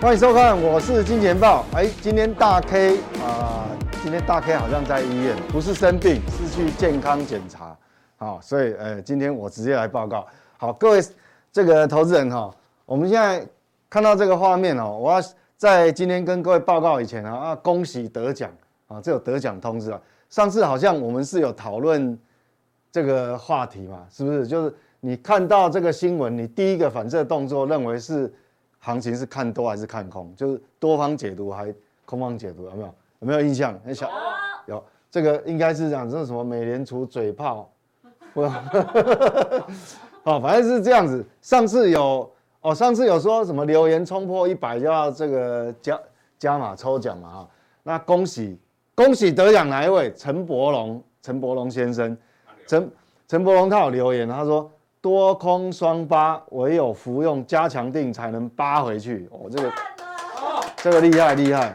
欢迎收看，我是金钱豹。哎，今天大 K 啊、呃，今天大 K 好像在医院，不是生病，是去健康检查。好，所以呃，今天我直接来报告。好，各位这个投资人哈，我们现在看到这个画面哦，我要在今天跟各位报告以前啊，啊，恭喜得奖啊，这有得奖通知啊。上次好像我们是有讨论这个话题嘛，是不是？就是你看到这个新闻，你第一个反射动作认为是。行情是看多还是看空？就是多方解读还空方解读？有没有？有没有印象？很小有这个应该是讲这是什么？美联储嘴炮，不，好，反正是这样子。上次有哦，上次有说什么留言冲破一百就要这个加加码抽奖嘛哈。那恭喜恭喜得奖哪一位？陈伯龙，陈伯龙先生，陈陈伯龙他有留言，他说。多空双八，唯有服用加强定才能扒回去。哦，这个，这个厉害厉害。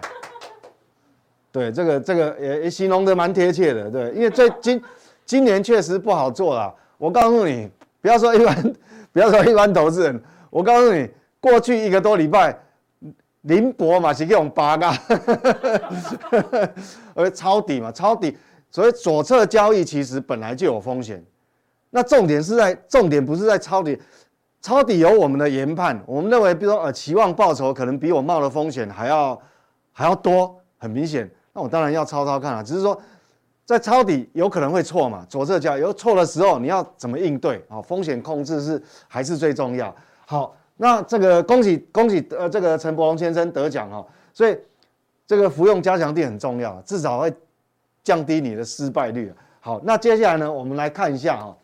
对，这个这个也也形容的蛮贴切的。对，因为最今今年确实不好做了。我告诉你，不要说一般，不要说一般投资人，我告诉你，过去一个多礼拜，林博嘛是给我们扒嘎，而抄底嘛，抄底。所以左侧交易其实本来就有风险。那重点是在重点不是在抄底，抄底有我们的研判，我们认为，比如说呃期望报酬可能比我冒的风险还要还要多，很明显，那我当然要抄抄看啊。只是说在抄底有可能会错嘛，左侧交易有错的时候你要怎么应对啊？风险控制是还是最重要。好，那这个恭喜恭喜呃这个陈伯龙先生得奖哈，所以这个服用加强剂很重要，至少会降低你的失败率。好，那接下来呢，我们来看一下哈。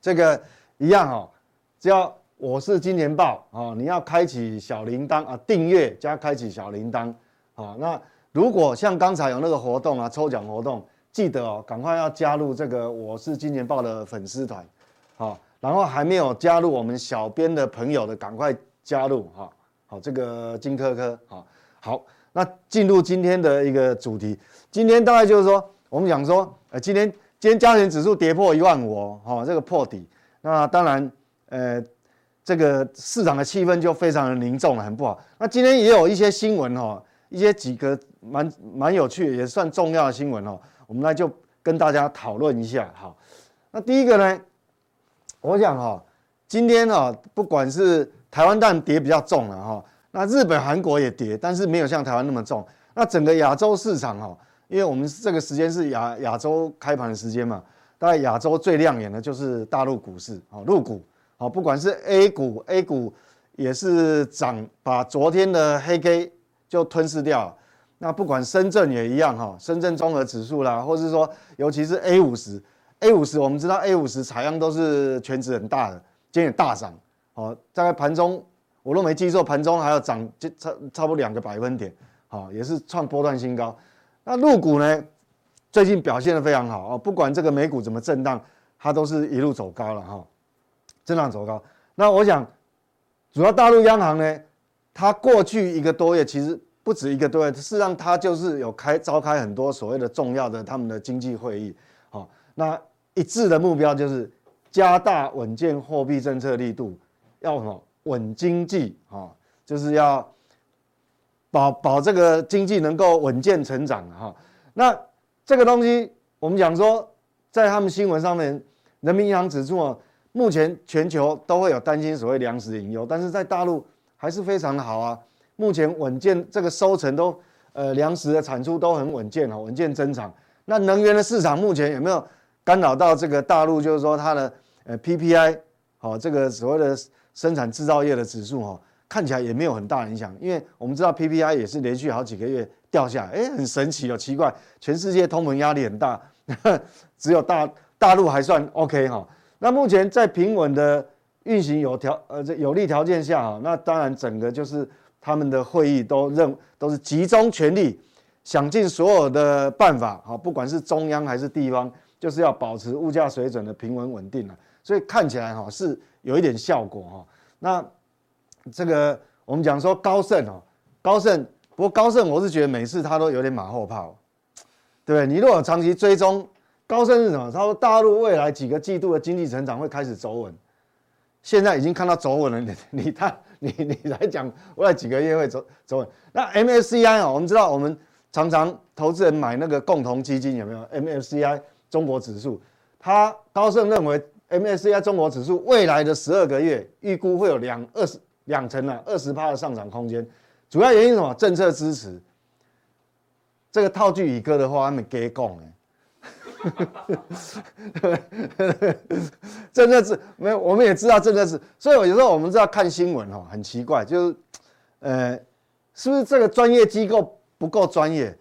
这个一样哈，只要我是金钱爆啊，你要开启小铃铛啊，订阅加开启小铃铛啊。那如果像刚才有那个活动啊，抽奖活动，记得哦，赶快要加入这个我是金钱爆的粉丝团，好，然后还没有加入我们小编的朋友的，赶快加入哈。好，这个金科科好，好，那进入今天的一个主题，今天大概就是说，我们讲说，呃，今天。今天加权指数跌破一万五哦，哈，这个破底，那当然，呃，这个市场的气氛就非常的凝重了，很不好。那今天也有一些新闻哈，一些几个蛮蛮有趣，也算重要的新闻哦，我们来就跟大家讨论一下。好，那第一个呢，我想哈，今天哈，不管是台湾蛋跌比较重了哈，那日本、韩国也跌，但是没有像台湾那么重。那整个亚洲市场哈。因为我们这个时间是亚亚洲开盘的时间嘛，大概亚洲最亮眼的就是大陆股市啊，陆股啊，不管是 A 股，A 股也是涨，把昨天的黑 K 就吞噬掉。那不管深圳也一样哈，深圳综合指数啦，或是说尤其是 A 五十，A 五十我们知道 A 五十采样都是全值很大的，今天也大涨，哦，大概盘中我都没记错，盘中还要涨就差差不多两个百分点，好，也是创波段新高。那陆股呢，最近表现的非常好啊，不管这个美股怎么震荡，它都是一路走高了哈，震荡走高。那我想，主要大陆央行呢，它过去一个多月，其实不止一个多月，事实上它就是有开召开很多所谓的重要的他们的经济会议，好，那一致的目标就是加大稳健货币政策力度，要什么？稳经济。啊，就是要。保保这个经济能够稳健成长哈，那这个东西我们讲说，在他们新闻上面，人民银行指出啊，目前全球都会有担心所谓粮食隐忧，但是在大陆还是非常的好啊，目前稳健这个收成都呃粮食的产出都很稳健哈，稳健增长。那能源的市场目前有没有干扰到这个大陆？就是说它的呃 PPI 好这个所谓的生产制造业的指数哈。看起来也没有很大影响，因为我们知道 PPI 也是连续好几个月掉下来，哎，很神奇哦，奇怪，全世界通膨压力很大，只有大大陆还算 OK 哈。那目前在平稳的运行有条呃这有利条件下哈，那当然整个就是他们的会议都认都是集中全力，想尽所有的办法哈，不管是中央还是地方，就是要保持物价水准的平稳稳定了，所以看起来哈是有一点效果哈。那这个我们讲说高盛哦，高盛，不过高盛我是觉得每次他都有点马后炮，对不对？你如果长期追踪高盛是什么？他说大陆未来几个季度的经济成长会开始走稳，现在已经看到走稳了，你 你他你你来讲未来几个月会走走稳？那 MSCI 啊，我们知道我们常常投资人买那个共同基金有没有 MSCI？中国指数，他高盛认为 MSCI 中国指数未来的十二个月预估会有两二十两成啊二十趴的上涨空间，主要原因是什么？政策支持。这个套句宇哥的话，他们给讲哎，政策是没有，我们也知道政策是，所以有时候我们知道看新闻哦，很奇怪，就是呃，是不是这个专业机构不够专业？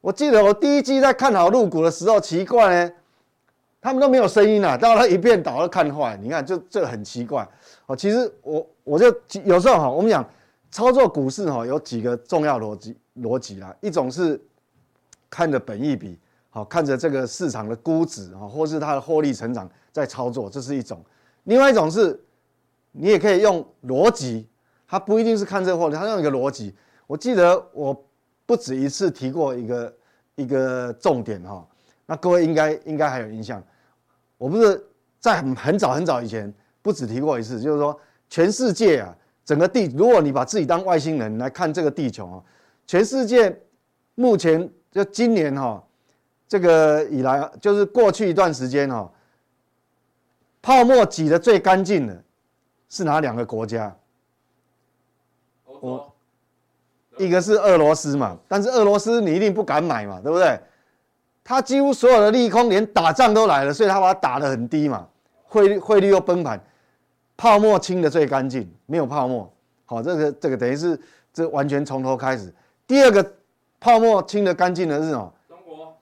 我记得我第一季在看好入股的时候，奇怪呢，他们都没有声音啊，到他一遍倒都看坏。你看，就这很奇怪哦。其实我我就有时候哈，我们讲操作股市哈，有几个重要逻辑逻辑啦。一种是看的本意比，好看着这个市场的估值啊，或是它的获利成长在操作，这是一种。另外一种是，你也可以用逻辑，它不一定是看这个获利，它用一个逻辑。我记得我。不止一次提过一个一个重点哈，那各位应该应该还有印象。我不是在很很早很早以前不止提过一次，就是说全世界啊，整个地，如果你把自己当外星人来看这个地球啊，全世界目前就今年哈，这个以来就是过去一段时间哦，泡沫挤得最干净的是哪两个国家？我。一个是俄罗斯嘛，但是俄罗斯你一定不敢买嘛，对不对？他几乎所有的利空，连打仗都来了，所以他把它打得很低嘛，汇率汇率又崩盘，泡沫清得最干净，没有泡沫。好，这个这个等于是这完全从头开始。第二个泡沫清得干净的是什么？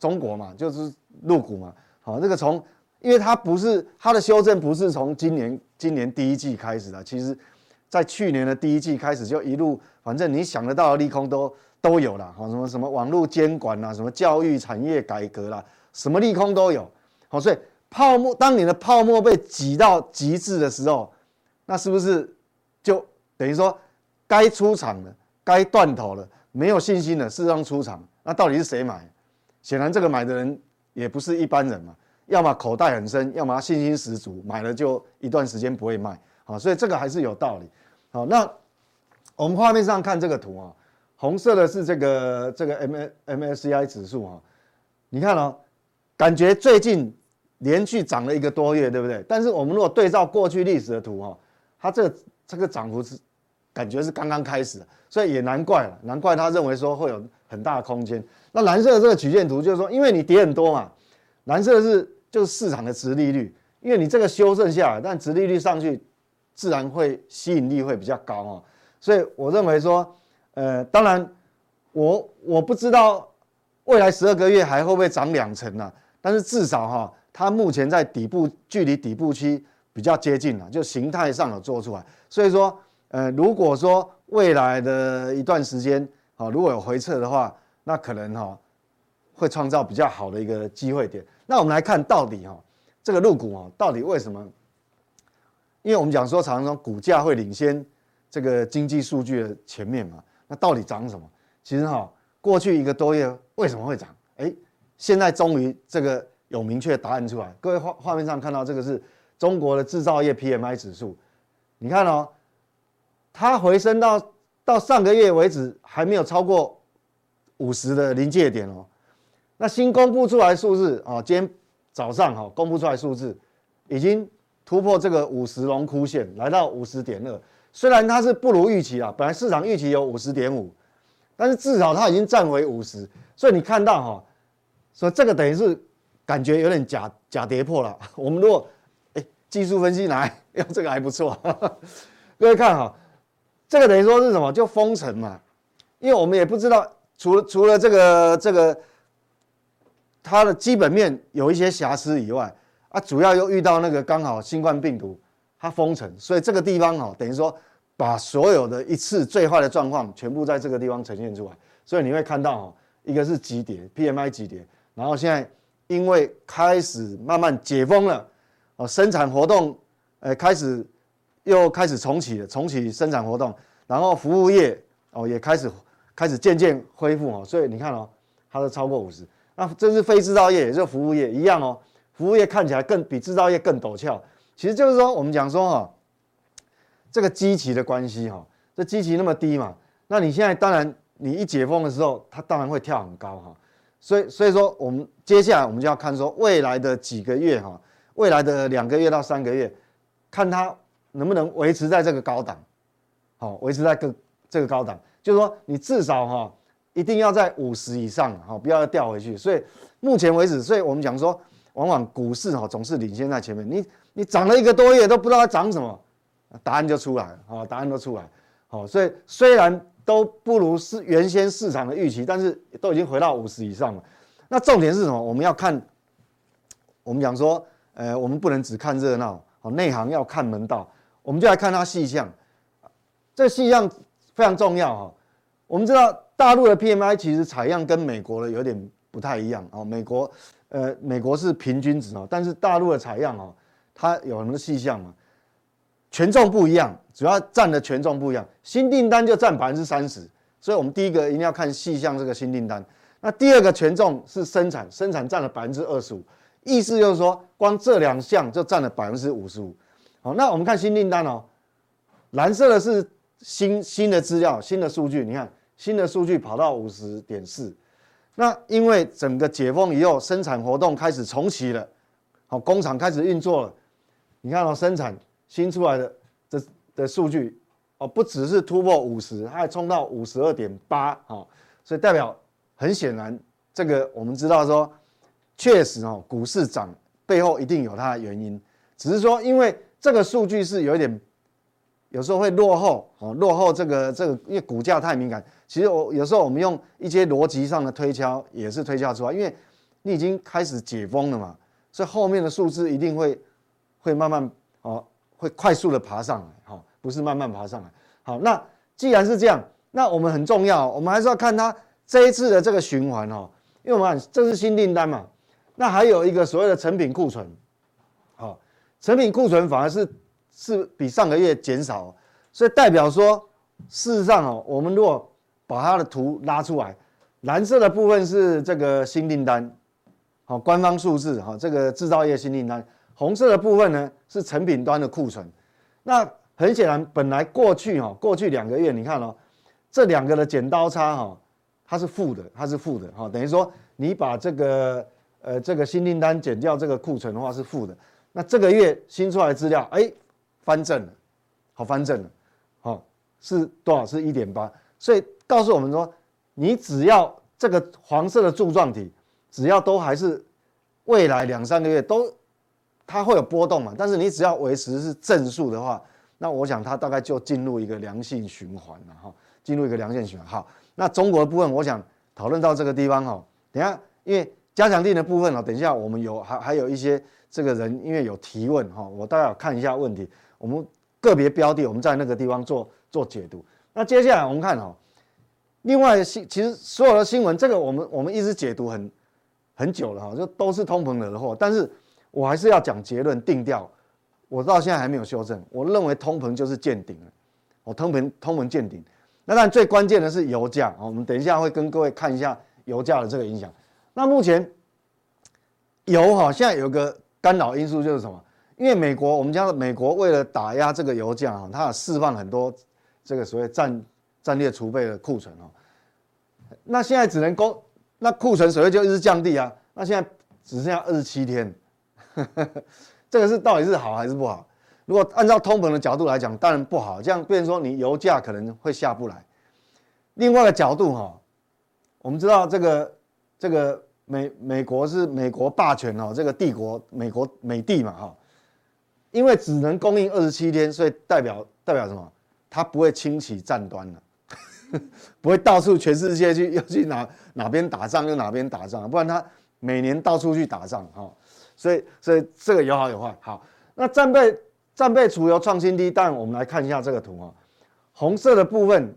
中国，嘛，就是入股嘛。好，这个从，因为它不是它的修正不是从今年今年第一季开始的，其实在去年的第一季开始就一路。反正你想得到的利空都都有了，好，什么什么网络监管啦，什么教育产业改革啦，什么利空都有，好，所以泡沫，当你的泡沫被挤到极致的时候，那是不是就等于说该出场了，该断头了，没有信心了，适当出场，那到底是谁买？显然这个买的人也不是一般人嘛，要么口袋很深，要么信心十足，买了就一段时间不会卖，好，所以这个还是有道理，好，那。我们画面上看这个图啊，红色的是这个这个 M M S C I 指数啊，你看哦，感觉最近连续涨了一个多月，对不对？但是我们如果对照过去历史的图哈，它这个这个涨幅是感觉是刚刚开始，所以也难怪了，难怪他认为说会有很大的空间。那蓝色的这个曲线图就是说，因为你跌很多嘛，蓝色是就是市场的殖利率，因为你这个修正下来，但殖利率上去，自然会吸引力会比较高哦。所以我认为说，呃，当然我，我不知道未来十二个月还会不会涨两成呢？但是至少哈，它目前在底部，距离底部区比较接近了，就形态上有做出来。所以说，呃，如果说未来的一段时间，啊，如果有回撤的话，那可能哈会创造比较好的一个机会点。那我们来看到底哈，这个入股啊，到底为什么？因为我们讲说，常常股价会领先。这个经济数据的前面嘛，那到底涨什么？其实哈，过去一个多月为什么会涨？哎，现在终于这个有明确答案出来。各位画画面上看到这个是中国的制造业 PMI 指数，你看哦，它回升到到上个月为止还没有超过五十的临界点哦。那新公布出来数字啊，今天早上哈公布出来数字已经突破这个五十龙枯线，来到五十点二。虽然它是不如预期啊，本来市场预期有五十点五，但是至少它已经站回五十，所以你看到哈，所以这个等于是感觉有点假假跌破了。我们如果哎技术分析来 用这个还不错，各位看哈，这个等于说是什么？就封城嘛，因为我们也不知道，除了除了这个这个它的基本面有一些瑕疵以外，啊，主要又遇到那个刚好新冠病毒。它封城，所以这个地方哈，等于说把所有的一次最坏的状况全部在这个地方呈现出来，所以你会看到哈，一个是急跌，PMI 急跌，然后现在因为开始慢慢解封了，哦，生产活动，呃，开始又开始重启了，重启生产活动，然后服务业哦也开始开始渐渐恢复哦，所以你看哦，它都超过五十，那这是非制造业，也就是服务业一样哦，服务业看起来更比制造业更陡峭，其实就是说我们讲说哈，这个基期的关系哈，这基期那么低嘛，那你现在当然你一解封的时候，它当然会跳很高哈。所以，所以说，我们接下来我们就要看说未来的几个月哈，未来的两个月到三个月，看它能不能维持在这个高档，好，维持在个这个高档，就是说你至少哈一定要在五十以上哈，不要掉回去。所以目前为止，所以我们讲说，往往股市哈总是领先在前面。你你涨了一个多月都不知道它涨什么，答案就出来了，好，答案都出来，好，所以虽然。都不如是原先市场的预期，但是都已经回到五十以上了。那重点是什么？我们要看，我们讲说，呃，我们不能只看热闹，哦，内行要看门道。我们就来看它细项，这细项非常重要哈。我们知道大陆的 PMI 其实采样跟美国的有点不太一样哦。美国，呃，美国是平均值哦，但是大陆的采样哦，它有很多细项嘛。权重不一样，主要占的权重不一样，新订单就占百分之三十，所以我们第一个一定要看细项这个新订单。那第二个权重是生产，生产占了百分之二十五，意思就是说，光这两项就占了百分之五十五。好，那我们看新订单哦，蓝色的是新新的资料，新的数据，你看新的数据跑到五十点四，那因为整个解封以后，生产活动开始重启了，好，工厂开始运作了，你看到生产。新出来的这的数据哦，不只是突破五十，它还冲到五十二点八，所以代表很显然，这个我们知道说，确实哦，股市涨背后一定有它的原因，只是说因为这个数据是有一点，有时候会落后哦，落后这个这个，因为股价太敏感，其实我有时候我们用一些逻辑上的推敲也是推敲出来，因为你已经开始解封了嘛，所以后面的数字一定会会慢慢哦。会快速的爬上来，哈，不是慢慢爬上来。好，那既然是这样，那我们很重要，我们还是要看它这一次的这个循环，哈，因为我们看这是新订单嘛，那还有一个所谓的成品库存，成品库存反而是是比上个月减少，所以代表说，事实上哦，我们如果把它的图拉出来，蓝色的部分是这个新订单，好，官方数字，哈，这个制造业新订单。红色的部分呢是成品端的库存，那很显然，本来过去哈，过去两个月你看哦，这两个的剪刀差哈，它是负的，它是负的哈，等于说你把这个呃这个新订单减掉这个库存的话是负的，那这个月新出来的资料哎翻正了，好翻正了，好是多少？是一点八，所以告诉我们说，你只要这个黄色的柱状体，只要都还是未来两三个月都。它会有波动嘛？但是你只要维持是正数的话，那我想它大概就进入一个良性循环了哈，进入一个良性循环。好，那中国的部分，我想讨论到这个地方哈。等下，因为加强錠的部分哦，等一下我们有还还有一些这个人因为有提问哈，我大概要看一下问题。我们个别标的，我们在那个地方做做解读。那接下来我们看哈，另外新其实所有的新闻，这个我们我们一直解读很很久了哈，就都是通膨惹的祸，但是。我还是要讲结论定调，我到现在还没有修正。我认为通膨就是见顶了，我通膨通膨见顶。那但最关键的是油价，我们等一下会跟各位看一下油价的这个影响。那目前油哈现在有个干扰因素就是什么？因为美国我们讲美国为了打压这个油价啊，它释放很多这个所谓战战略储备的库存哦。那现在只能供那库存所谓就一直降低啊。那现在只剩下二十七天。这个是到底是好还是不好？如果按照通膨的角度来讲，当然不好。这样变成说你油价可能会下不来。另外一个角度哈，我们知道这个这个美美国是美国霸权哦，这个帝国美国美帝嘛哈，因为只能供应二十七天，所以代表代表什么？它不会轻启战端了，不会到处全世界去又去哪哪边打仗又哪边打仗，不然它每年到处去打仗哈。所以，所以这个有好有坏。好，那战备战备储油创新低，但我们来看一下这个图啊。红色的部分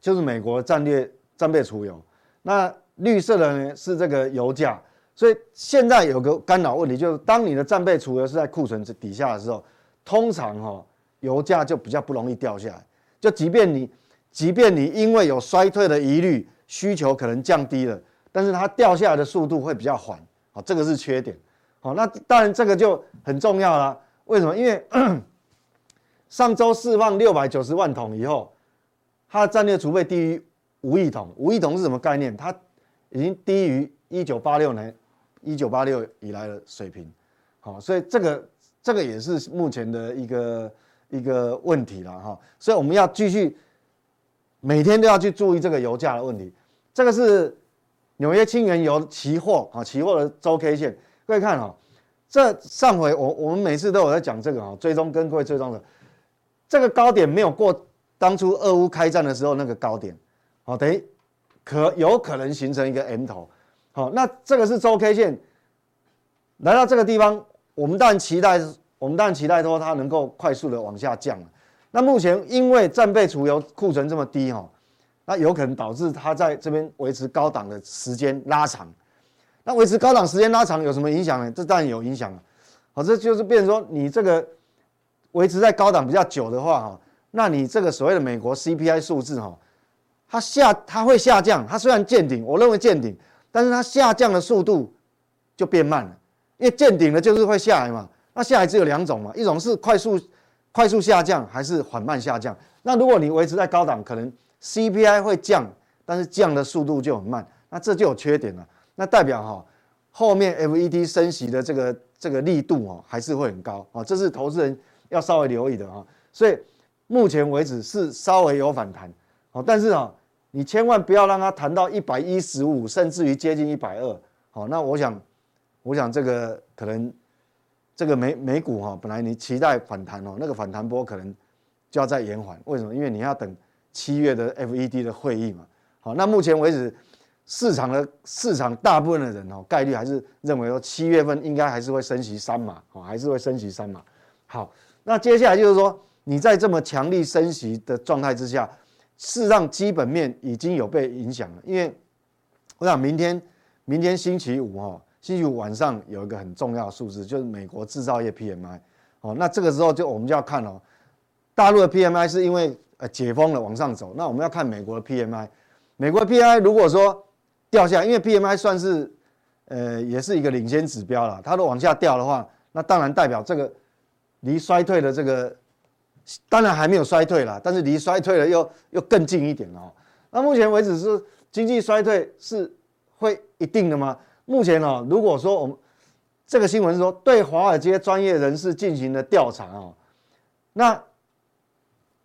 就是美国战略战备储油，那绿色的呢是这个油价。所以现在有个干扰问题，就是当你的战备储油是在库存底下的时候，通常哈油价就比较不容易掉下来。就即便你即便你因为有衰退的疑虑，需求可能降低了，但是它掉下来的速度会比较缓，好，这个是缺点。好，那当然这个就很重要啦。为什么？因为 上周释放六百九十万桶以后，它的战略储备低于五亿桶。五亿桶是什么概念？它已经低于一九八六年。一九八六以来的水平，好，所以这个这个也是目前的一个一个问题了哈，所以我们要继续每天都要去注意这个油价的问题。这个是纽约轻原油期货啊，期货的周 K 线，各位看哈，这上回我我们每次都有在讲这个哈，追踪跟各位追踪的，这个高点没有过当初俄乌开战的时候那个高点，好，等于可有可能形成一个 M 头。好，那这个是周 K 线，来到这个地方，我们当然期待，我们当然期待说它能够快速的往下降。那目前因为战备储油库存这么低哈，那有可能导致它在这边维持高档的时间拉长。那维持高档时间拉长有什么影响呢？这当然有影响了。好，这就是变成说你这个维持在高档比较久的话哈，那你这个所谓的美国 CPI 数字哈，它下它会下降，它虽然见顶，我认为见顶。但是它下降的速度就变慢了，因为见顶了就是会下来嘛。那下来只有两种嘛，一种是快速快速下降，还是缓慢下降。那如果你维持在高档，可能 CPI 会降，但是降的速度就很慢，那这就有缺点了。那代表哈后面 FED 升息的这个这个力度哦还是会很高啊，这是投资人要稍微留意的啊。所以目前为止是稍微有反弹，哦，但是啊。你千万不要让它弹到一百一十五，甚至于接近一百二。好，那我想，我想这个可能，这个美美股哈，本来你期待反弹哦，那个反弹波可能就要再延缓。为什么？因为你要等七月的 FED 的会议嘛。好，那目前为止，市场的市场大部分的人哦，概率还是认为说七月份应该还是会升息三码，哦，还是会升息三码。好，那接下来就是说，你在这么强力升息的状态之下。事实上，基本面已经有被影响了，因为我想明天，明天星期五哈，星期五晚上有一个很重要的数字，就是美国制造业 PMI，哦，那这个时候就我们就要看哦，大陆的 PMI 是因为呃解封了往上走，那我们要看美国的 PMI，美国的 PMI 如果说掉下，因为 PMI 算是呃也是一个领先指标了，它都往下掉的话，那当然代表这个离衰退的这个。当然还没有衰退啦，但是离衰退了又又更近一点哦。那目前为止是经济衰退是会一定的吗？目前哦，如果说我们这个新闻是说对华尔街专业人士进行了调查哦，那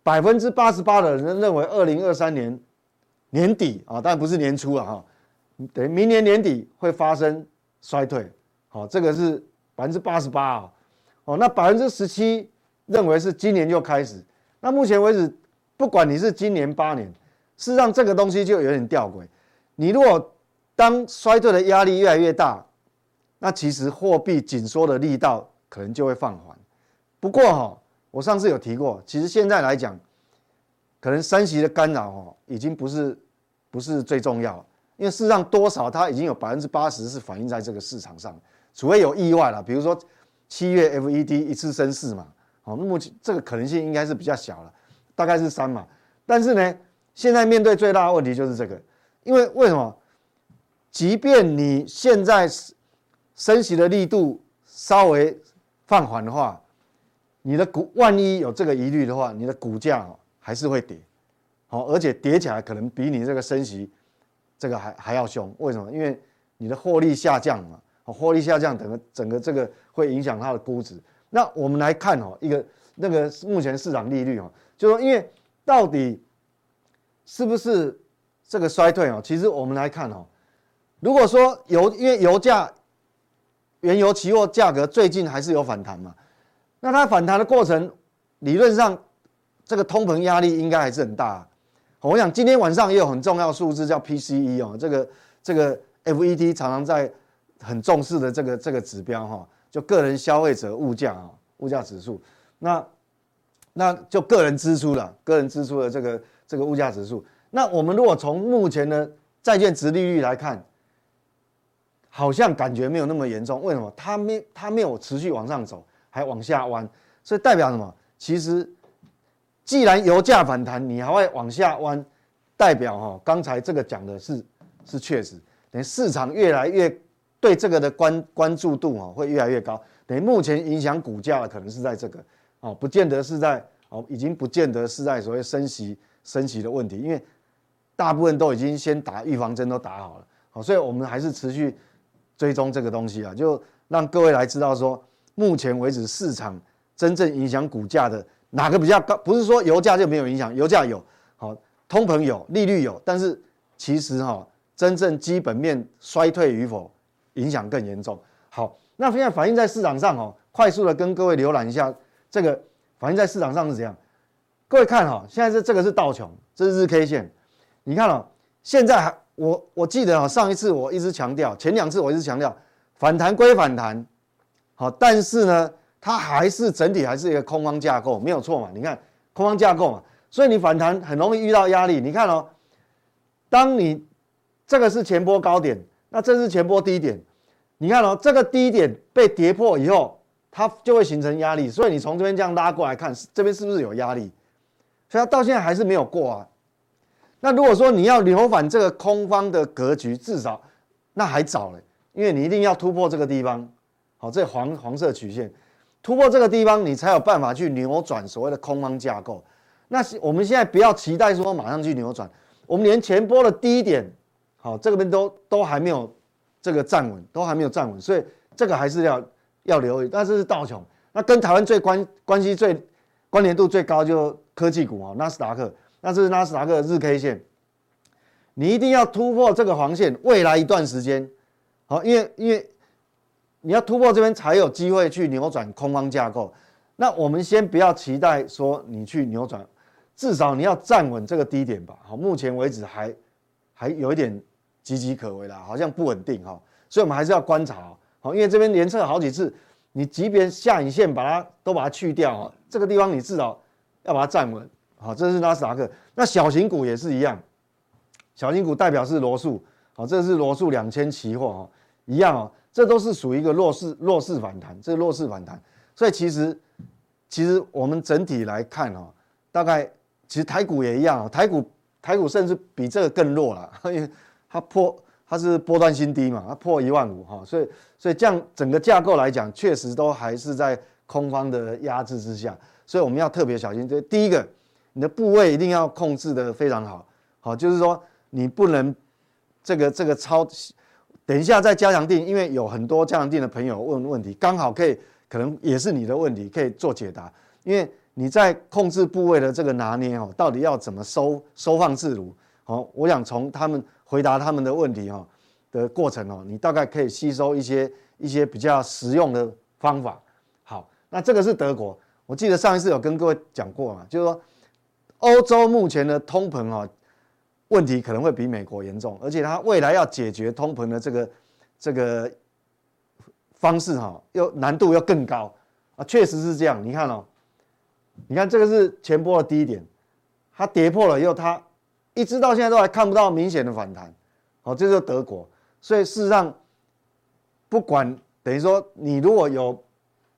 百分之八十八的人认为二零二三年年底啊，当然不是年初了哈，等于明年年底会发生衰退。好，这个是百分之八十八啊。哦，那百分之十七。认为是今年就开始，那目前为止，不管你是今年八年，事实上这个东西就有点吊诡。你如果当衰退的压力越来越大，那其实货币紧缩的力道可能就会放缓。不过哈，我上次有提过，其实现在来讲，可能升息的干扰哦，已经不是不是最重要，因为事实上多少它已经有百分之八十是反映在这个市场上，除非有意外了，比如说七月 FED 一次升四嘛。好，目前这个可能性应该是比较小了，大概是三嘛。但是呢，现在面对最大的问题就是这个，因为为什么？即便你现在升息的力度稍微放缓的话，你的股万一有这个疑虑的话，你的股价还是会跌。好，而且跌起来可能比你这个升息这个还还要凶。为什么？因为你的获利下降嘛，获利下降，整个整个这个会影响它的估值。那我们来看哦，一个那个目前市场利率哦，就说因为到底是不是这个衰退哦？其实我们来看哦，如果说油，因为油价、原油期货价格最近还是有反弹嘛，那它反弹的过程理论上这个通膨压力应该还是很大。我想今天晚上也有很重要数字叫 PCE 哦，这个这个 FED 常常在很重视的这个这个指标哈。就个人消费者物价啊，物价指数，那那就个人支出了，个人支出的这个这个物价指数。那我们如果从目前的债券殖利率来看，好像感觉没有那么严重。为什么？它没它没有持续往上走，还往下弯，所以代表什么？其实既然油价反弹，你还会往下弯，代表哈，刚才这个讲的是是确实，等于市场越来越对这个的关关注度哈会越来越高。等于目前影响股价的可能是在这个哦，不见得是在哦，已经不见得是在所谓升息升息的问题，因为大部分都已经先打预防针都打好了，好，所以我们还是持续追踪这个东西啊，就让各位来知道说，目前为止市场真正影响股价的哪个比较高？不是说油价就没有影响，油价有，好，通膨有，利率有，但是其实哈，真正基本面衰退与否，影响更严重。好。那现在反映在市场上哦，快速的跟各位浏览一下这个反映在市场上是怎样？各位看哈，现在是这个是道琼，这是日 K 线，你看哦，现在还我我记得啊，上一次我一直强调，前两次我一直强调，反弹归反弹，好，但是呢，它还是整体还是一个空方架构，没有错嘛？你看空方架构嘛，所以你反弹很容易遇到压力。你看哦，当你这个是前波高点，那这是前波低点。你看哦，这个低点被跌破以后，它就会形成压力，所以你从这边这样拉过来看，这边是不是有压力？所以它到现在还是没有过啊。那如果说你要扭反这个空方的格局，至少那还早嘞，因为你一定要突破这个地方，好，这黄黄色曲线突破这个地方，你才有办法去扭转所谓的空方架构。那我们现在不要期待说马上去扭转，我们连前波的低点，好，这个边都都还没有。这个站稳都还没有站稳，所以这个还是要要留意。但是是道琼，那跟台湾最关关系最关联度最高就科技股啊，纳斯达克，那是纳斯达克日 K 线，你一定要突破这个黄线，未来一段时间，好，因为因为你要突破这边才有机会去扭转空方架构。那我们先不要期待说你去扭转，至少你要站稳这个低点吧。好，目前为止还还有一点。岌岌可危了，好像不稳定哈，所以我们还是要观察好，因为这边连测好几次，你即便下影线把它都把它去掉哈，这个地方你至少要把它站稳，好，这是纳斯达克，那小型股也是一样，小型股代表是罗素，好，这是罗素两千期货哈，一样哦，这都是属于一个弱势弱势反弹，这是弱势反弹，所以其实其实我们整体来看哈，大概其实台股也一样，台股台股甚至比这个更弱了，它破，它是波段新低嘛，它破一万五哈，所以所以这样整个架构来讲，确实都还是在空方的压制之下，所以我们要特别小心。这第一个，你的部位一定要控制得非常好，好，就是说你不能这个这个超，等一下再加强定，因为有很多加强定的朋友问问题，刚好可以可能也是你的问题，可以做解答，因为你在控制部位的这个拿捏哦，到底要怎么收收放自如？好，我想从他们。回答他们的问题哈的过程哦，你大概可以吸收一些一些比较实用的方法。好，那这个是德国，我记得上一次有跟各位讲过嘛，就是说欧洲目前的通膨啊问题可能会比美国严重，而且它未来要解决通膨的这个这个方式哈，又难度又更高啊，确实是这样。你看哦，你看这个是前波的低点，它跌破了以后它。一直到现在都还看不到明显的反弹，好，这就是德国。所以事实上，不管等于说你如果有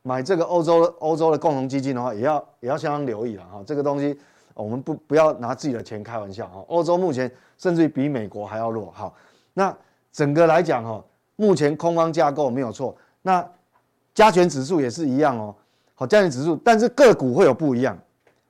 买这个欧洲欧洲的共同基金的话，也要也要相当留意了哈。这个东西我们不不要拿自己的钱开玩笑哈。欧洲目前甚至于比美国还要弱。好，那整个来讲哈，目前空方架构没有错。那加权指数也是一样哦。好，加权指数，但是个股会有不一样。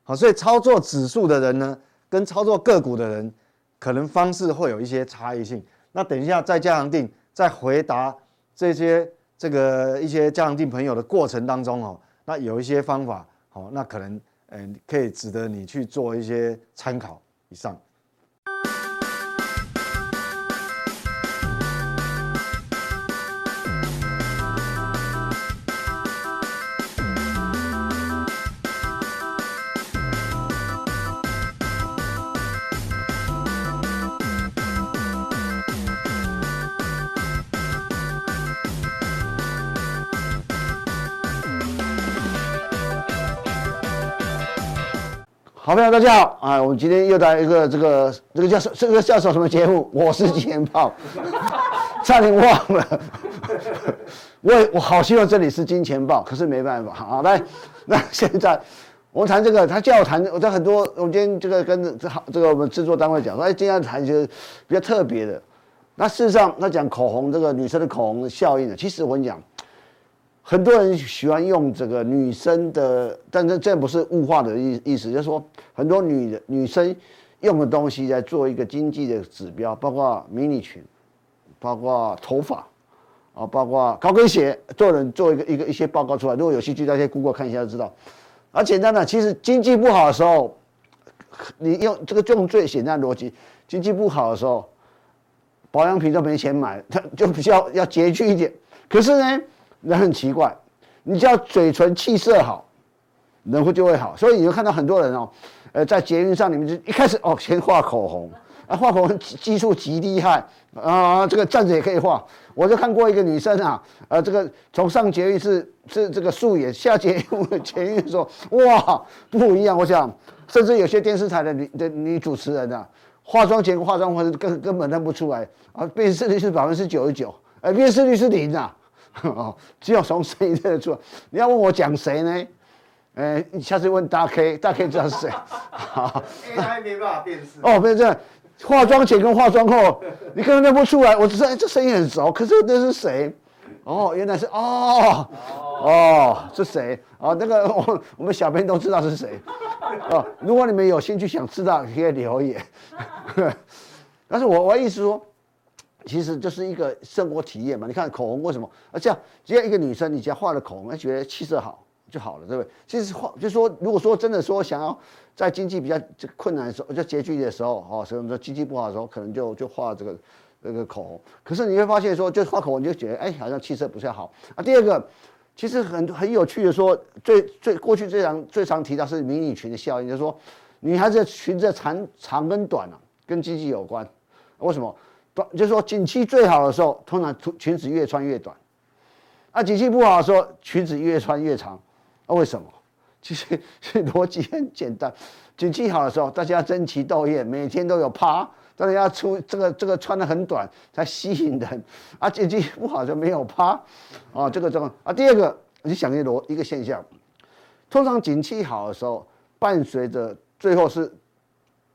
好，所以操作指数的人呢，跟操作个股的人，可能方式会有一些差异性。那等一下在加强定，在回答这些这个一些加强定朋友的过程当中哦，那有一些方法哦，那可能嗯可以值得你去做一些参考。以上。好朋友，大家好啊！我们今天又来一个这个这个叫什这个叫什么节目？我是金钱豹。差点忘了。我我好希望这里是金钱豹，可是没办法。好，来，那现在我们谈这个，他叫我谈，我在很多，我们今天这个跟这好这个我们制作单位讲说，哎，今天谈一些比较特别的。那事实上，他讲口红这个女生的口红的效应呢，其实我跟你讲，很多人喜欢用这个女生的，但这这不是物化的意意思，就是说很多女的女生用的东西来做一个经济的指标，包括迷你裙，包括头发，啊，包括高跟鞋，做人做一个一个一些报告出来，如果有兴趣，大家 Google 看一下就知道。而简单的，其实经济不好的时候，你用这个用最简单逻辑，经济不好的时候。保养品都没钱买，他就比较要拮据一点。可是呢，人很奇怪，你只要嘴唇气色好，人会就会好。所以你会看到很多人哦，呃，在捷运上，你们就一开始哦，先画口红啊，画口红技术极厉害啊，这个站着也可以画。我就看过一个女生啊，呃，这个从上捷运是是这个素颜，下捷运 捷运的时候，哇，不一样。我想，甚至有些电视台的女的女主持人啊。化妆前化妆后根根本认不出来啊，辨识率是百分之九十九，哎，辨识率是零啊，哦，只有从声音认得出来。你要问我讲谁呢？哎，你下次问大 K，大 K 知道是谁？好，AI 没办法辨识。哦，不是这样，化妆前跟化妆后，你根本认不出来。我只是，哎，这声音很熟，可是那是谁？哦，原来是哦，哦，是谁？哦，那个我我们小编都知道是谁。哦，如果你们有兴趣想知道，可以留言。但是我我意思说，其实就是一个生活体验嘛。你看口红为什么？啊，这样只要一个女生，你只要画了口红，她觉得气色好就好了，对不对？其实画就是说，如果说真的说想要在经济比较困难的时候，就拮据的时候，哦，所以我们说经济不好的时候，可能就就画这个。这个口红，可是你会发现说，就画口红你就觉得，哎，好像气色不太好啊。第二个，其实很很有趣的说，最最过去最常最常提到是迷你裙的效应，就是说，女孩子的裙子长长跟短啊，跟经济有关。为什么？短就是说，景气最好的时候，通常裙裙子越穿越短；啊，景气不好的时候，裙子越穿越长。啊，为什么？其实逻辑很简单，景气好的时候，大家争奇斗艳，每天都有趴。大家出这个这个穿的很短才吸引人，啊，景气不好就没有趴，啊，这个这个啊，第二个你想一个一个现象，通常景气好的时候，伴随着最后是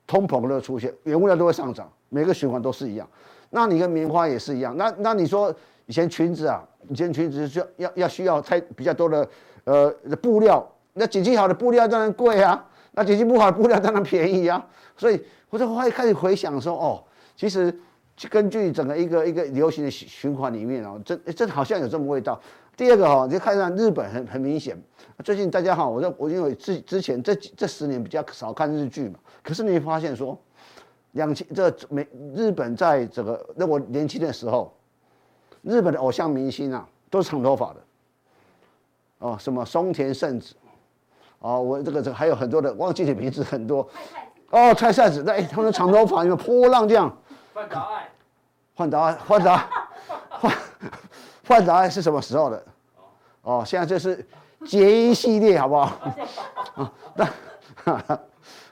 通膨的出现，原物料都会上涨，每个循环都是一样。那你跟棉花也是一样，那那你说以前裙子啊，以前裙子需要要要需要太比较多的呃布料，那景气好的布料当然贵啊，那景气不好的布料当然便宜啊，所以。我就会开始回想说，哦，其实根据整个一个一个流行的循循环里面哦，这这好像有这么味道。第二个哈，你就看上日本很很明显，最近大家哈，我我因为之之前这这十年比较少看日剧嘛，可是你发现说，两千这美日本在这个那我年轻的时候，日本的偶像明星啊都是长头发的，哦，什么松田圣子，哦，我这个这个还有很多的忘记的名字很多。哦，蔡菜子，哎，他们长头发，有波浪这样。换答案，换答案，换答，换换答案是什么时候的？哦，现在这是结衣系列，好不好？啊，那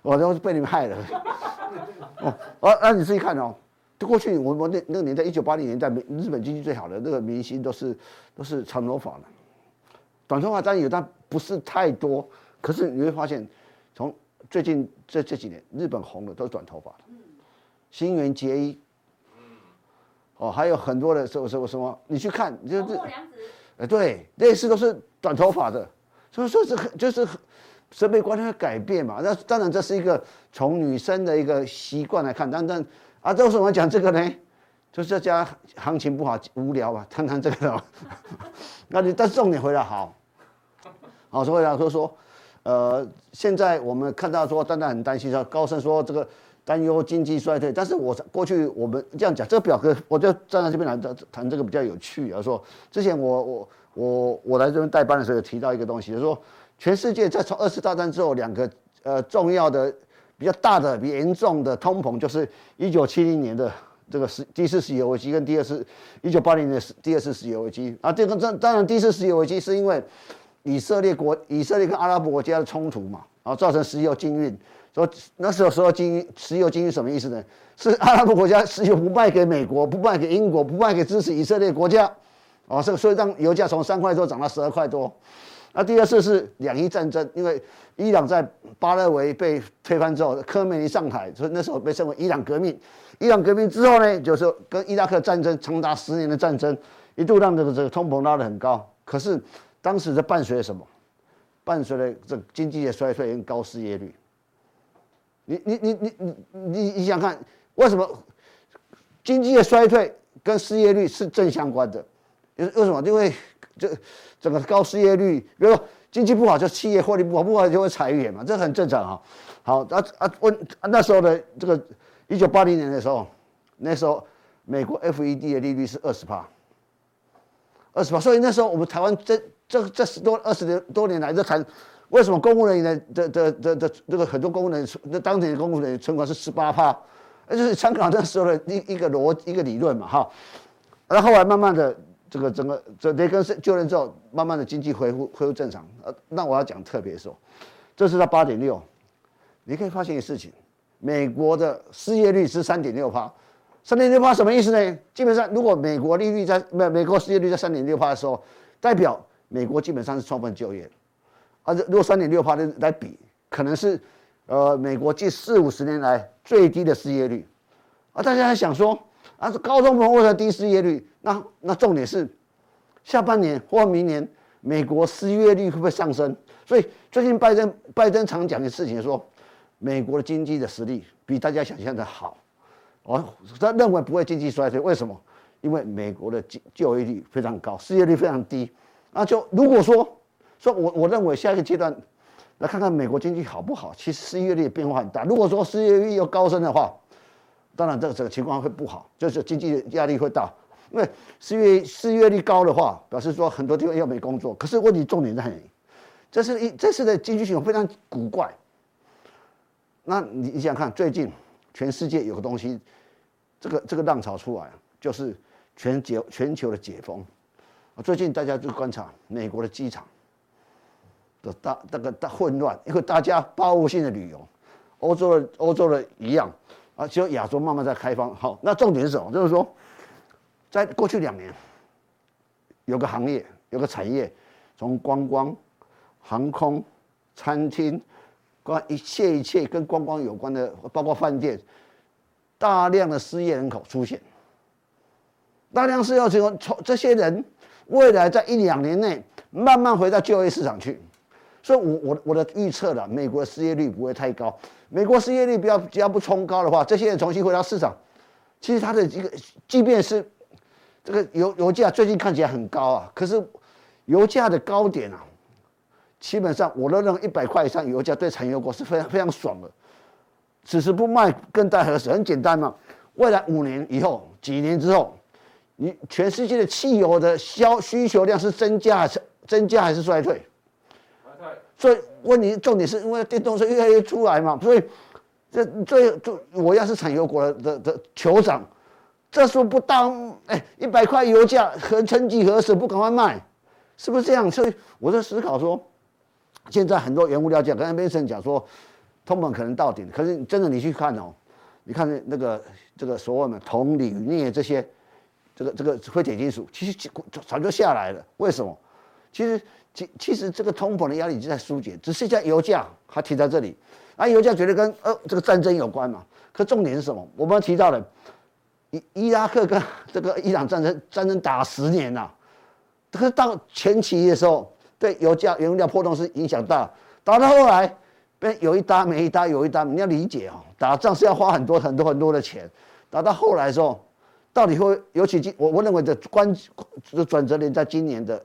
我都是被你们害了。哦，哦，那你自己看哦，过去我我那那个年代，一九八零年代，日本经济最好的那个明星都是都是长头发的，短头发当然有，但不是太多。可是你会发现，从最近这这几年，日本红的都是短头发的，新垣结衣，哦，还有很多的什么什么什么，你去看，就是，哎，对，类似都是短头发的，所以说这个就是审美观念的改变嘛。那当然这是一个从女生的一个习惯来看，但但啊，为什么讲这个呢？就是这家行情不好，无聊吧，谈谈这个的。那你但是重点回来好，好说回来说说。呃，现在我们看到说，当然很担心说，高盛说这个担忧经济衰退。但是我过去我们这样讲，这个表格我就站在这边来谈这个比较有趣啊。说之前我我我我来这边代班的时候有提到一个东西，就是说全世界在从二次大战之后，两个呃重要的比较大的、比严重的通膨，就是一九七零年的这个石第一次石油危机跟第二次一九八零年的第二次石油危机啊。这个当当然第一次石油危机是因为。以色列国、以色列跟阿拉伯国家的冲突嘛，然后，造成石油禁运。说那时候石油禁运，石油禁运什么意思呢？是阿拉伯国家石油不卖给美国，不卖给英国，不卖给支持以色列国家，哦，所以所以让油价从三块多涨到十二块多。那第二次是两伊战争，因为伊朗在巴勒维被推翻之后，科梅尼上台，所以那时候被称为伊朗革命。伊朗革命之后呢，就是跟伊拉克战争长达十年的战争，一度让这个这个通膨拉得很高。可是当时的伴随什么？伴随了这经济的衰退跟高失业率。你你你你你你你想看为什么经济的衰退跟失业率是正相关的？为为什么？因为这整个高失业率，比如说经济不好，就企业获利不好，不好就会裁员嘛，这很正常啊。好，啊啊问那时候的这个一九八零年的时候，那时候美国 FED 的利率是二十帕，二十帕，所以那时候我们台湾这这这十多二十年多年来在谈。为什么公务人员的的的的这个很多公务人员那当年公务人员存款是十八帕，那就是参考那时候的一一个逻一个理论嘛哈，然后后来慢慢的这个整个这雷根就任之后，慢慢的经济恢复恢复正常。呃，那我要讲特别说，这是到八点六，你可以发现一个事情，美国的失业率是三点六趴，三点六趴什么意思呢？基本上如果美国利率在美美国失业率在三点六趴的时候，代表美国基本上是充分就业。啊，如果三点六趴的来比，可能是，呃，美国近四五十年来最低的失业率。啊，大家还想说，啊，高通膨或者低失业率，那那重点是，下半年或明年美国失业率会不会上升？所以最近拜登拜登常讲的事情说，美国的经济的实力比大家想象的好。哦，他认为不会经济衰退，为什么？因为美国的就就业率非常高，失业率非常低。那就如果说。说我我认为下一个阶段来看看美国经济好不好。其实失业率变化很大。如果说失业率又高升的话，当然这个这个情况会不好，就是经济压力会大。因为失业失业率高的话，表示说很多地方又没工作。可是问题重点在哪里？这是一这次的经济情况非常古怪。那你你想看最近全世界有个东西，这个这个浪潮出来，就是全球全球的解封。最近大家就观察美国的机场。的大那个大混乱，因为大家报复性的旅游，欧洲的欧洲的一样啊，只有亚洲慢慢在开放。好，那重点是什么？就是说，在过去两年，有个行业，有个产业，从观光、航空、餐厅，关一切一切跟观光有关的，包括饭店，大量的失业人口出现，大量失业人口，从这些人未来在一两年内慢慢回到就业市场去。所以我，我我的预测了，美国失业率不会太高。美国失业率不要只要不冲高的话，这些人重新回到市场，其实他的一个，即便是这个油油价最近看起来很高啊，可是油价的高点啊，基本上我都认为一百块以上油价对产油国是非常非常爽的。此时不卖更待何时？很简单嘛，未来五年以后，几年之后，你全世界的汽油的销需求量是增加是增加还是衰退？所以问题重点是因为电动车越来越出来嘛，所以这最就我要是产油国的的酋长，这时候不当哎一百块油价何曾几何时不赶快卖，是不是这样？所以我在思考说，现在很多原物料价，刚才 Mason 讲说通膨可能到顶，可是真的你去看哦，你看那个这个所谓的铜、铝、镍这些，这个这个非铁金属，其实早就下来了，为什么？其实。其其实这个通膨的压力已经在疏解，只是在油价还停在这里。啊，油价绝对跟呃这个战争有关嘛。可重点是什么？我们提到了伊伊拉克跟这个伊朗战争，战争打了十年了。可是到前期的时候，对油价原油料波动是影响大。打到后来，被有一搭没一搭，有一搭，你要理解哦，打仗是要花很多很多很多的钱。打到后来的时候，到底会尤其今我我认为的关的转折点在今年的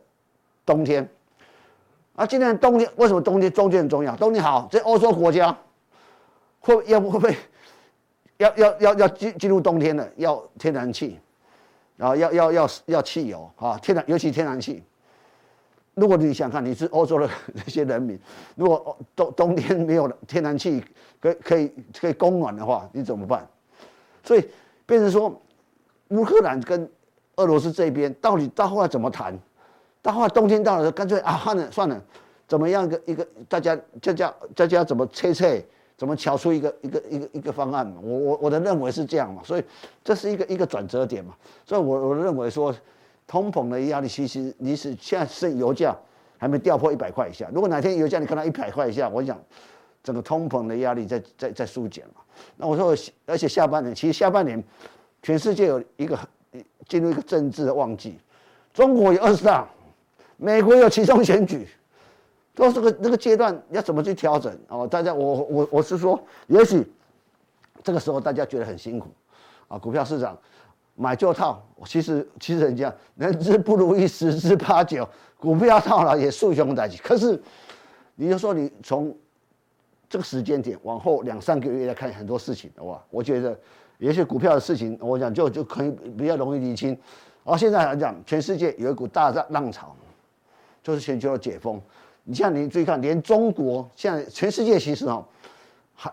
冬天。啊，今年冬天为什么冬天中间很重要？冬天好，这欧洲国家会要不会不会要要要要进进入冬天了？要天然气，然后要要要要汽油啊，天然尤其天然气。如果你想看你是欧洲的 那些人民，如果冬冬天没有天然气可以可以可以供暖的话，你怎么办？所以变成说，乌克兰跟俄罗斯这边到底到后来怎么谈？到后来冬天到了，干脆啊，算了算了，怎么样个一个大家大家大家怎么猜猜，怎么敲出一个一个一个一个方案嘛？我我我的认为是这样嘛，所以这是一个一个转折点嘛。所以我我认为说，通膨的压力其实你是现在是油价还没掉破一百块以下。如果哪天油价你看到一百块以下，我想整个通膨的压力在在在缩减嘛。那我说，而且下半年其实下半年全世界有一个进入一个政治的旺季，中国有二十大，美国有其中选举。到这个那个阶段，要怎么去调整哦？大家，我我我是说，也许这个时候大家觉得很辛苦啊，股票市场买就套。其实其实人家人之不如意十之八九，股票套了也数兄弟。可是你就说你从这个时间点往后两三个月来看很多事情的话，我觉得也许股票的事情，我讲就就可以比较容易理清。而现在来讲，全世界有一股大浪浪潮，就是全球的解封。你像你注意看，连中国现在全世界其实哦，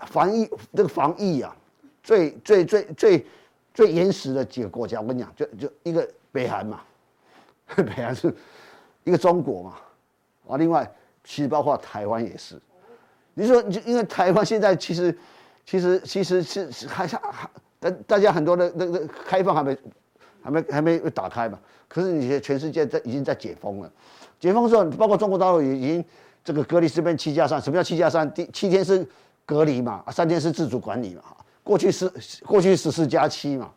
防疫这个防疫啊，最最最最最严实的几个国家，我跟你讲，就就一个北韩嘛，北韩是一个中国嘛，啊，另外其实包括台湾也是。你说，你就因为台湾现在其实其实其实是还是还大大家很多的那个开放还没还没还没打开嘛，可是你全世界在已经在解封了。解封之后，包括中国大陆也已经这个隔离这边七加三，什么叫七加三？第七天是隔离嘛，三天是自主管理嘛。过去是过去十四加七嘛，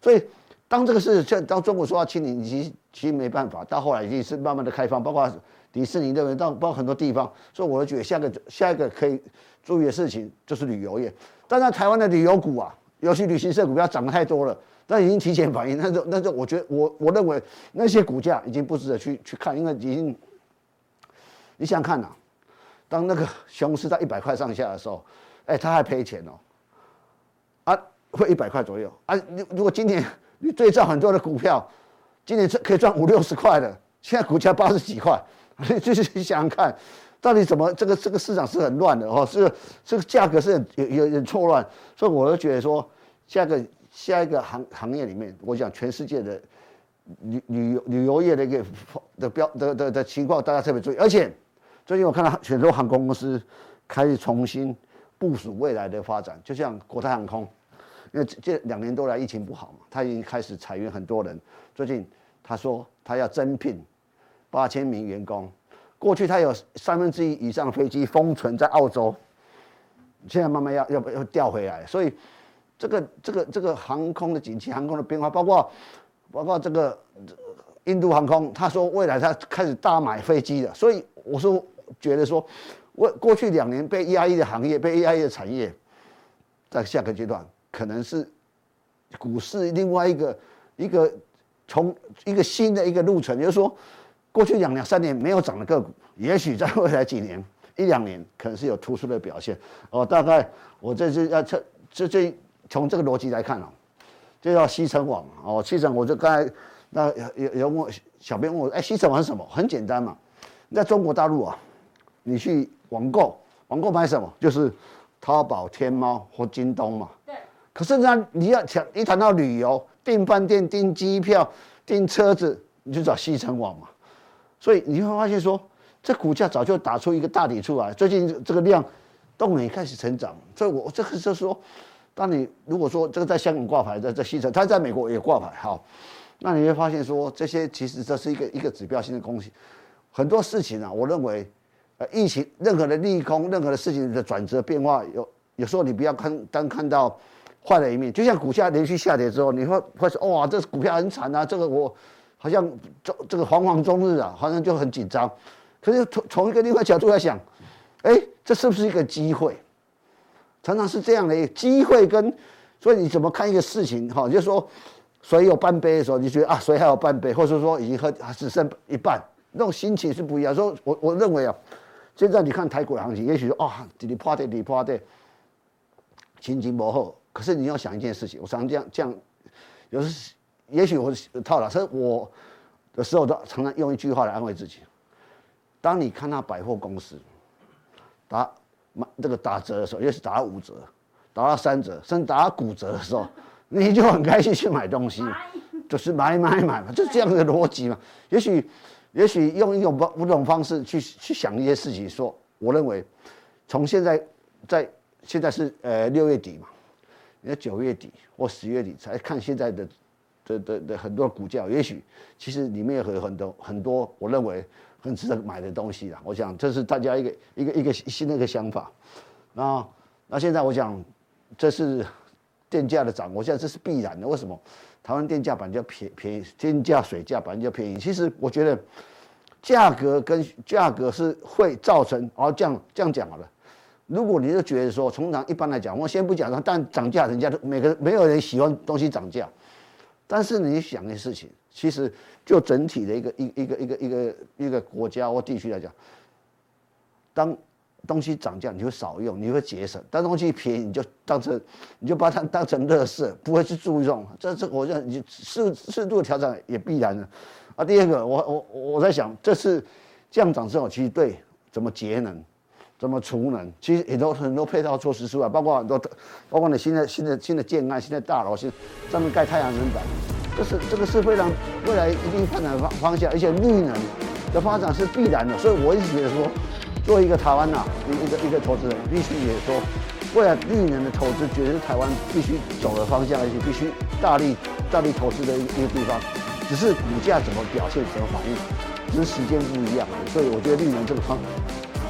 所以当这个事像当中国说要清零，其实其实没办法，到后来已经是慢慢的开放，包括迪士尼认为到包括很多地方，所以我觉得下个下一个可以注意的事情就是旅游业。当然台湾的旅游股啊，尤其旅行社股票涨得太多了。那已经提前反应，那就那就我觉得我我认为那些股价已经不值得去去看，因为已经你想看呐、啊，当那个熊市在一百块上下的时候，哎，他还赔钱哦，啊，会一百块左右啊。你如果今年你对照很多的股票，今年可以赚五六十块的，现在股价八十几块，你就是想想看，到底怎么这个这个市场是很乱的哦，这个这个价格是很有有点错乱，所以我就觉得说下个。下一个行行业里面，我讲全世界的旅旅游旅游业的一个的标的的的情况，大家特别注意。而且最近我看到很多航空公司开始重新部署未来的发展，就像国泰航空，因为这两年多来疫情不好嘛，他已经开始裁员很多人。最近他说他要增聘八千名员工，过去他有三分之一以上飞机封存在澳洲，现在慢慢要要要调回来，所以。这个这个这个航空的景气，航空的变化，包括包括这个印度航空，他说未来他开始大买飞机了，所以我说觉得说，过过去两年被压抑的行业，被压抑的产业，在下个阶段可能是股市另外一个一个从一个新的一个路程，就是说过去两两三年没有涨的个股，也许在未来几年一两年可能是有突出的表现。哦，大概我这是要测这这。从这个逻辑来看哦，就叫西城网哦。西城，我就刚才那有有问我小编问我，哎，西城网是什么？很简单嘛，在中国大陆啊，你去网购，网购买什么？就是淘宝、天猫或京东嘛。对。可是呢，你要想一谈到旅游，订饭店、订机票、订车子，你就找西城网嘛。所以你会发现说，这股价早就打出一个大底出来，最近这个量动能也开始成长。所以我这个就是说。当你如果说这个在香港挂牌，在在西城，它在美国也挂牌，好，那你会发现说这些其实这是一个一个指标性的东西。很多事情啊，我认为，呃，疫情任何的利空，任何的事情的转折变化，有有时候你不要看单看到坏的一面。就像股价连续下跌之后，你会会说哇，这股票很惨啊，这个我好像这这个惶惶终日啊，好像就很紧张。可是从从一个另外角度来想，哎，这是不是一个机会？常常是这样的机会跟，所以你怎么看一个事情哈？就是说，水有半杯的时候，你觉得啊，水还有半杯，或者说已经喝只剩一半，那种心情是不一样。说，我我认为啊，现在你看台股的行情，也许说啊，你破的你破的，心情不好。可是你要想一件事情，我常常这样这样，有时也许我套了，所以我的时候都常常用一句话来安慰自己：当你看到百货公司，打。这个打折的时候，也是打五折，打到三折，甚至打到骨折的时候，你就很开心去买东西，就是买买买嘛，就是这样的逻辑嘛。也许也许用一种不不同方式去去想一些事情说，说我认为，从现在在现在是呃六月底嘛，你在九月底或十月底才看现在的的的的很多股价，也许其实里面有很多很多我认为很值得买的东西啦。我想这是大家一个一个一个新的一个想法。那那现在我想这是电价的涨，我现在这是必然的。为什么？台湾电价本来就便便宜，天价水价本来就便宜。其实我觉得，价格跟价格是会造成，哦，这样这样讲好了。如果你就觉得说，通常一般来讲，我先不讲，但涨价，人家都每个没有人喜欢东西涨价。但是你想一件事情，其实就整体的一个一一个一个一个一个国家或地区来讲，当。东西涨价，你会少用，你会节省；但东西便宜，你就当成，你就把它当成乐事，不会去注重。这这，我认你适适度的调整也必然的。啊，第二个，我我我在想，这次降涨之后，其实对怎么节能、怎么储能，其实很多很多配套措施出来，包括很多，包括你现在新的新的建案、新的大楼，新专门盖太阳能板，这是这个是非常未来一定发展的方方向，而且绿能的发展是必然的。所以我一直觉得说。作为一个台湾呐，一一个一个投资人，必须也说，未来绿能的投资绝对是台湾必须走的方向，而且必须大力大力投资的一个地方。只是股价怎么表现，怎么反应，只是时间不一样。所以我觉得绿能这个方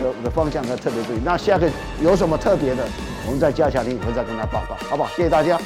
的的方向要特别注意。那下个有什么特别的，我们在加强錠会再跟他报告，好不好？谢谢大家。